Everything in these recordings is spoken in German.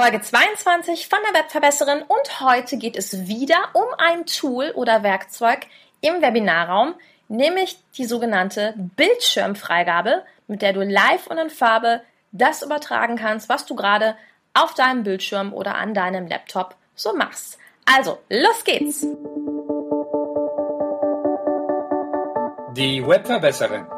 Folge 22 von der Webverbesserin und heute geht es wieder um ein Tool oder Werkzeug im Webinarraum, nämlich die sogenannte Bildschirmfreigabe, mit der du live und in Farbe das übertragen kannst, was du gerade auf deinem Bildschirm oder an deinem Laptop so machst. Also, los geht's! Die Webverbesserin.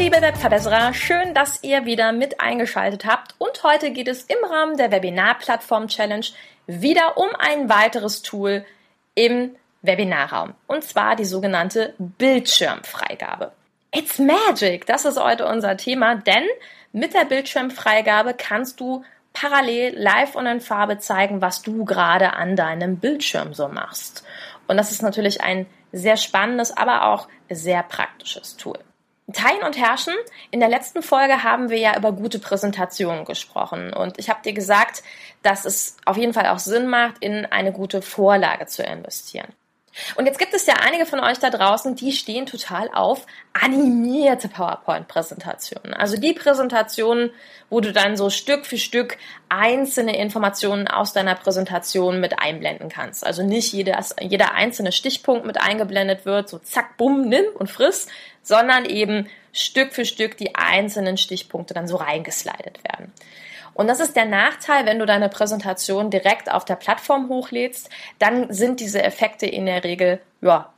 Liebe Webverbesserer, schön, dass ihr wieder mit eingeschaltet habt und heute geht es im Rahmen der Webinar-Plattform Challenge wieder um ein weiteres Tool im Webinarraum. Und zwar die sogenannte Bildschirmfreigabe. It's magic! Das ist heute unser Thema, denn mit der Bildschirmfreigabe kannst du parallel live und in Farbe zeigen, was du gerade an deinem Bildschirm so machst. Und das ist natürlich ein sehr spannendes, aber auch sehr praktisches Tool. Teilen und Herrschen. In der letzten Folge haben wir ja über gute Präsentationen gesprochen und ich habe dir gesagt, dass es auf jeden Fall auch Sinn macht, in eine gute Vorlage zu investieren. Und jetzt gibt es ja einige von euch da draußen, die stehen total auf animierte PowerPoint-Präsentationen. Also die Präsentationen, wo du dann so Stück für Stück einzelne Informationen aus deiner Präsentation mit einblenden kannst. Also nicht jeder, jeder einzelne Stichpunkt mit eingeblendet wird, so zack, bumm, nimm und friss, sondern eben Stück für Stück die einzelnen Stichpunkte dann so reingeslidet werden. Und das ist der Nachteil, wenn du deine Präsentation direkt auf der Plattform hochlädst, dann sind diese Effekte in der Regel, ja,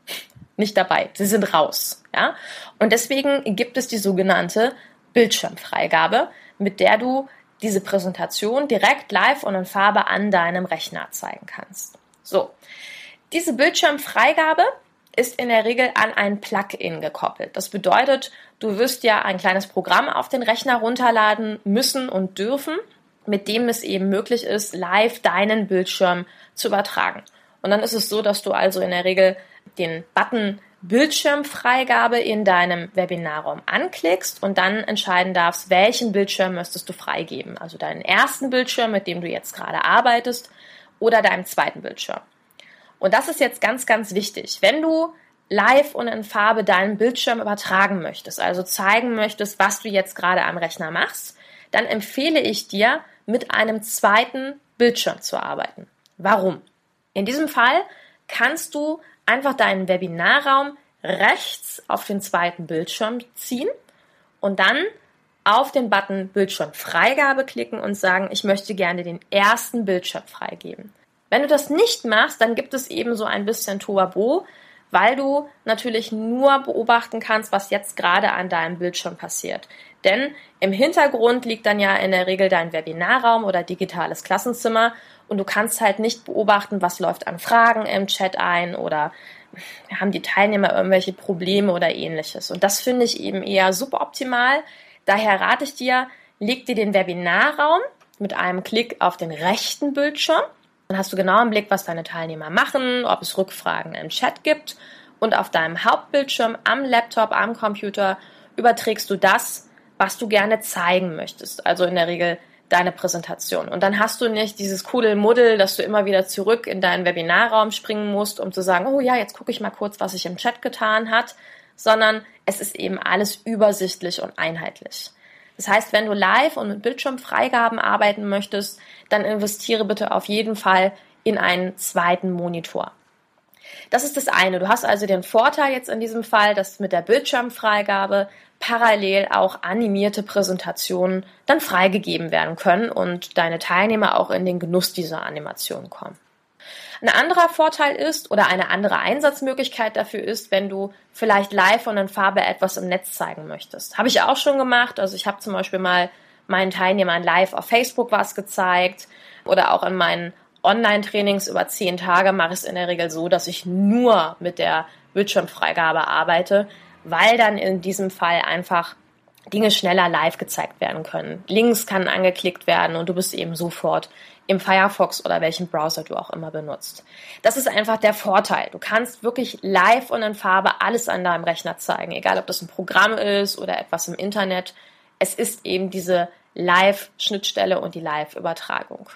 nicht dabei. Sie sind raus, ja. Und deswegen gibt es die sogenannte Bildschirmfreigabe, mit der du diese Präsentation direkt live und in Farbe an deinem Rechner zeigen kannst. So. Diese Bildschirmfreigabe ist in der Regel an ein Plugin gekoppelt. Das bedeutet, du wirst ja ein kleines Programm auf den Rechner runterladen müssen und dürfen, mit dem es eben möglich ist, live deinen Bildschirm zu übertragen. Und dann ist es so, dass du also in der Regel den Button Bildschirmfreigabe in deinem Webinarraum anklickst und dann entscheiden darfst, welchen Bildschirm möchtest du freigeben. Also deinen ersten Bildschirm, mit dem du jetzt gerade arbeitest, oder deinen zweiten Bildschirm. Und das ist jetzt ganz, ganz wichtig. Wenn du live und in Farbe deinen Bildschirm übertragen möchtest, also zeigen möchtest, was du jetzt gerade am Rechner machst, dann empfehle ich dir, mit einem zweiten Bildschirm zu arbeiten. Warum? In diesem Fall kannst du einfach deinen Webinarraum rechts auf den zweiten Bildschirm ziehen und dann auf den Button Bildschirmfreigabe klicken und sagen, ich möchte gerne den ersten Bildschirm freigeben. Wenn du das nicht machst, dann gibt es eben so ein bisschen Toabo, weil du natürlich nur beobachten kannst, was jetzt gerade an deinem Bildschirm passiert. Denn im Hintergrund liegt dann ja in der Regel dein Webinarraum oder digitales Klassenzimmer und du kannst halt nicht beobachten, was läuft an Fragen im Chat ein oder haben die Teilnehmer irgendwelche Probleme oder ähnliches. Und das finde ich eben eher suboptimal. Daher rate ich dir, leg dir den Webinarraum mit einem Klick auf den rechten Bildschirm dann hast du genau im Blick, was deine Teilnehmer machen, ob es Rückfragen im Chat gibt. Und auf deinem Hauptbildschirm am Laptop, am Computer überträgst du das, was du gerne zeigen möchtest. Also in der Regel deine Präsentation. Und dann hast du nicht dieses Kuddelmuddel, dass du immer wieder zurück in deinen Webinarraum springen musst, um zu sagen, oh ja, jetzt gucke ich mal kurz, was sich im Chat getan hat, sondern es ist eben alles übersichtlich und einheitlich. Das heißt, wenn du live und mit Bildschirmfreigaben arbeiten möchtest, dann investiere bitte auf jeden Fall in einen zweiten Monitor. Das ist das eine. Du hast also den Vorteil jetzt in diesem Fall, dass mit der Bildschirmfreigabe parallel auch animierte Präsentationen dann freigegeben werden können und deine Teilnehmer auch in den Genuss dieser Animation kommen. Ein anderer Vorteil ist oder eine andere Einsatzmöglichkeit dafür ist, wenn du vielleicht live und in Farbe etwas im Netz zeigen möchtest. Habe ich auch schon gemacht. Also ich habe zum Beispiel mal meinen Teilnehmern live auf Facebook was gezeigt oder auch in meinen Online-Trainings über zehn Tage mache ich es in der Regel so, dass ich nur mit der Bildschirmfreigabe arbeite, weil dann in diesem Fall einfach Dinge schneller live gezeigt werden können. Links kann angeklickt werden und du bist eben sofort im Firefox oder welchen Browser du auch immer benutzt. Das ist einfach der Vorteil. Du kannst wirklich live und in Farbe alles an deinem Rechner zeigen, egal ob das ein Programm ist oder etwas im Internet. Es ist eben diese Live-Schnittstelle und die Live-Übertragung.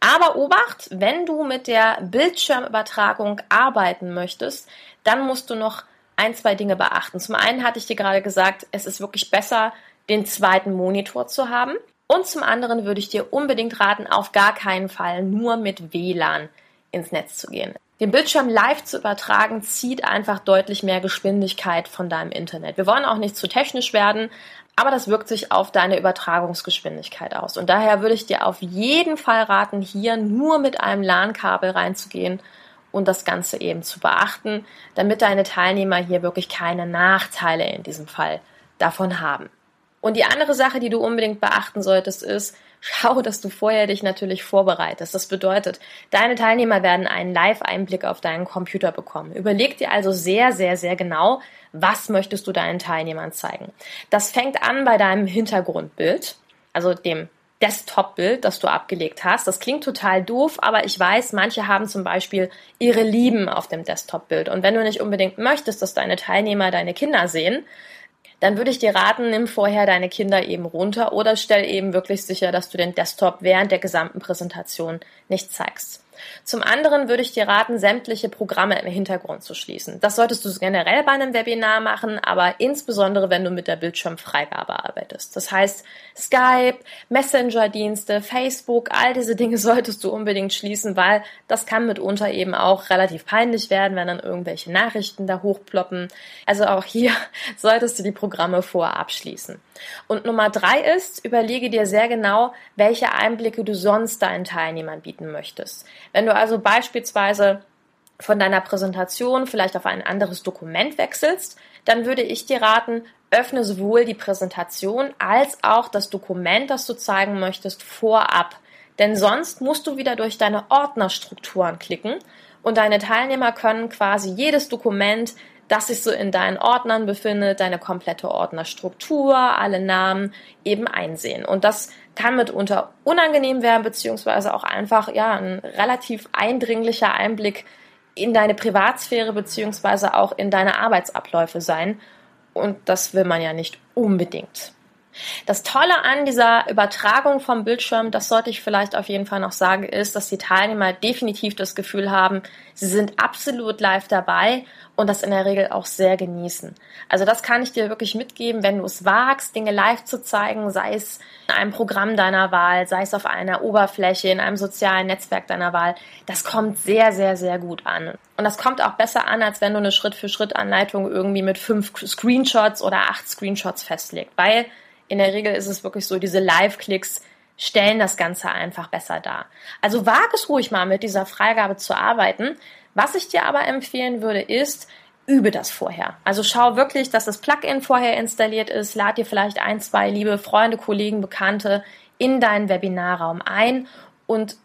Aber Obacht, wenn du mit der Bildschirmübertragung arbeiten möchtest, dann musst du noch ein, zwei Dinge beachten. Zum einen hatte ich dir gerade gesagt, es ist wirklich besser, den zweiten Monitor zu haben. Und zum anderen würde ich dir unbedingt raten, auf gar keinen Fall nur mit WLAN ins Netz zu gehen. Den Bildschirm live zu übertragen, zieht einfach deutlich mehr Geschwindigkeit von deinem Internet. Wir wollen auch nicht zu technisch werden, aber das wirkt sich auf deine Übertragungsgeschwindigkeit aus. Und daher würde ich dir auf jeden Fall raten, hier nur mit einem LAN-Kabel reinzugehen und das Ganze eben zu beachten, damit deine Teilnehmer hier wirklich keine Nachteile in diesem Fall davon haben. Und die andere Sache, die du unbedingt beachten solltest, ist, schau, dass du vorher dich natürlich vorbereitest. Das bedeutet, deine Teilnehmer werden einen Live-Einblick auf deinen Computer bekommen. Überleg dir also sehr, sehr, sehr genau, was möchtest du deinen Teilnehmern zeigen. Das fängt an bei deinem Hintergrundbild, also dem Desktop-Bild, das du abgelegt hast. Das klingt total doof, aber ich weiß, manche haben zum Beispiel ihre Lieben auf dem Desktop-Bild. Und wenn du nicht unbedingt möchtest, dass deine Teilnehmer deine Kinder sehen, dann würde ich dir raten, nimm vorher deine Kinder eben runter oder stell eben wirklich sicher, dass du den Desktop während der gesamten Präsentation nicht zeigst. Zum anderen würde ich dir raten, sämtliche Programme im Hintergrund zu schließen. Das solltest du generell bei einem Webinar machen, aber insbesondere, wenn du mit der Bildschirmfreigabe arbeitest. Das heißt, Skype, Messenger-Dienste, Facebook, all diese Dinge solltest du unbedingt schließen, weil das kann mitunter eben auch relativ peinlich werden, wenn dann irgendwelche Nachrichten da hochploppen. Also auch hier solltest du die Programme vorab schließen. Und Nummer drei ist, überlege dir sehr genau, welche Einblicke du sonst deinen Teilnehmern bieten möchtest. Wenn du also beispielsweise von deiner Präsentation vielleicht auf ein anderes Dokument wechselst, dann würde ich dir raten, öffne sowohl die Präsentation als auch das Dokument, das du zeigen möchtest, vorab. Denn sonst musst du wieder durch deine Ordnerstrukturen klicken und deine Teilnehmer können quasi jedes Dokument das sich so in deinen Ordnern befindet, deine komplette Ordnerstruktur, alle Namen eben einsehen. Und das kann mitunter unangenehm werden, beziehungsweise auch einfach, ja, ein relativ eindringlicher Einblick in deine Privatsphäre, beziehungsweise auch in deine Arbeitsabläufe sein. Und das will man ja nicht unbedingt. Das Tolle an dieser Übertragung vom Bildschirm, das sollte ich vielleicht auf jeden Fall noch sagen, ist, dass die Teilnehmer definitiv das Gefühl haben, sie sind absolut live dabei und das in der Regel auch sehr genießen. Also das kann ich dir wirklich mitgeben, wenn du es wagst, Dinge live zu zeigen, sei es in einem Programm deiner Wahl, sei es auf einer Oberfläche, in einem sozialen Netzwerk deiner Wahl. Das kommt sehr, sehr, sehr gut an. Und das kommt auch besser an, als wenn du eine Schritt-für-Schritt-Anleitung irgendwie mit fünf Screenshots oder acht Screenshots festlegt, weil in der Regel ist es wirklich so, diese Live-Klicks stellen das Ganze einfach besser dar. Also wage es ruhig mal mit dieser Freigabe zu arbeiten. Was ich dir aber empfehlen würde, ist, übe das vorher. Also schau wirklich, dass das Plugin vorher installiert ist. Lad dir vielleicht ein, zwei liebe Freunde, Kollegen, Bekannte in deinen Webinarraum ein und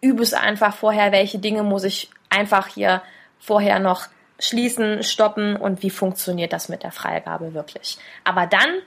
übe es einfach vorher, welche Dinge muss ich einfach hier vorher noch schließen, stoppen und wie funktioniert das mit der Freigabe wirklich. Aber dann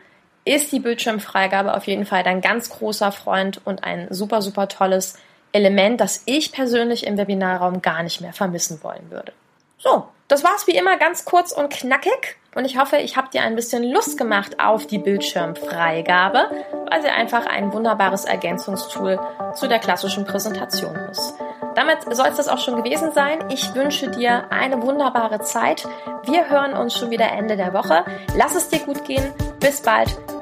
ist die Bildschirmfreigabe auf jeden Fall dein ganz großer Freund und ein super, super tolles Element, das ich persönlich im Webinarraum gar nicht mehr vermissen wollen würde. So, das war's wie immer ganz kurz und knackig und ich hoffe, ich habe dir ein bisschen Lust gemacht auf die Bildschirmfreigabe, weil sie einfach ein wunderbares Ergänzungstool zu der klassischen Präsentation ist. Damit soll es das auch schon gewesen sein. Ich wünsche dir eine wunderbare Zeit. Wir hören uns schon wieder Ende der Woche. Lass es dir gut gehen. Bis bald.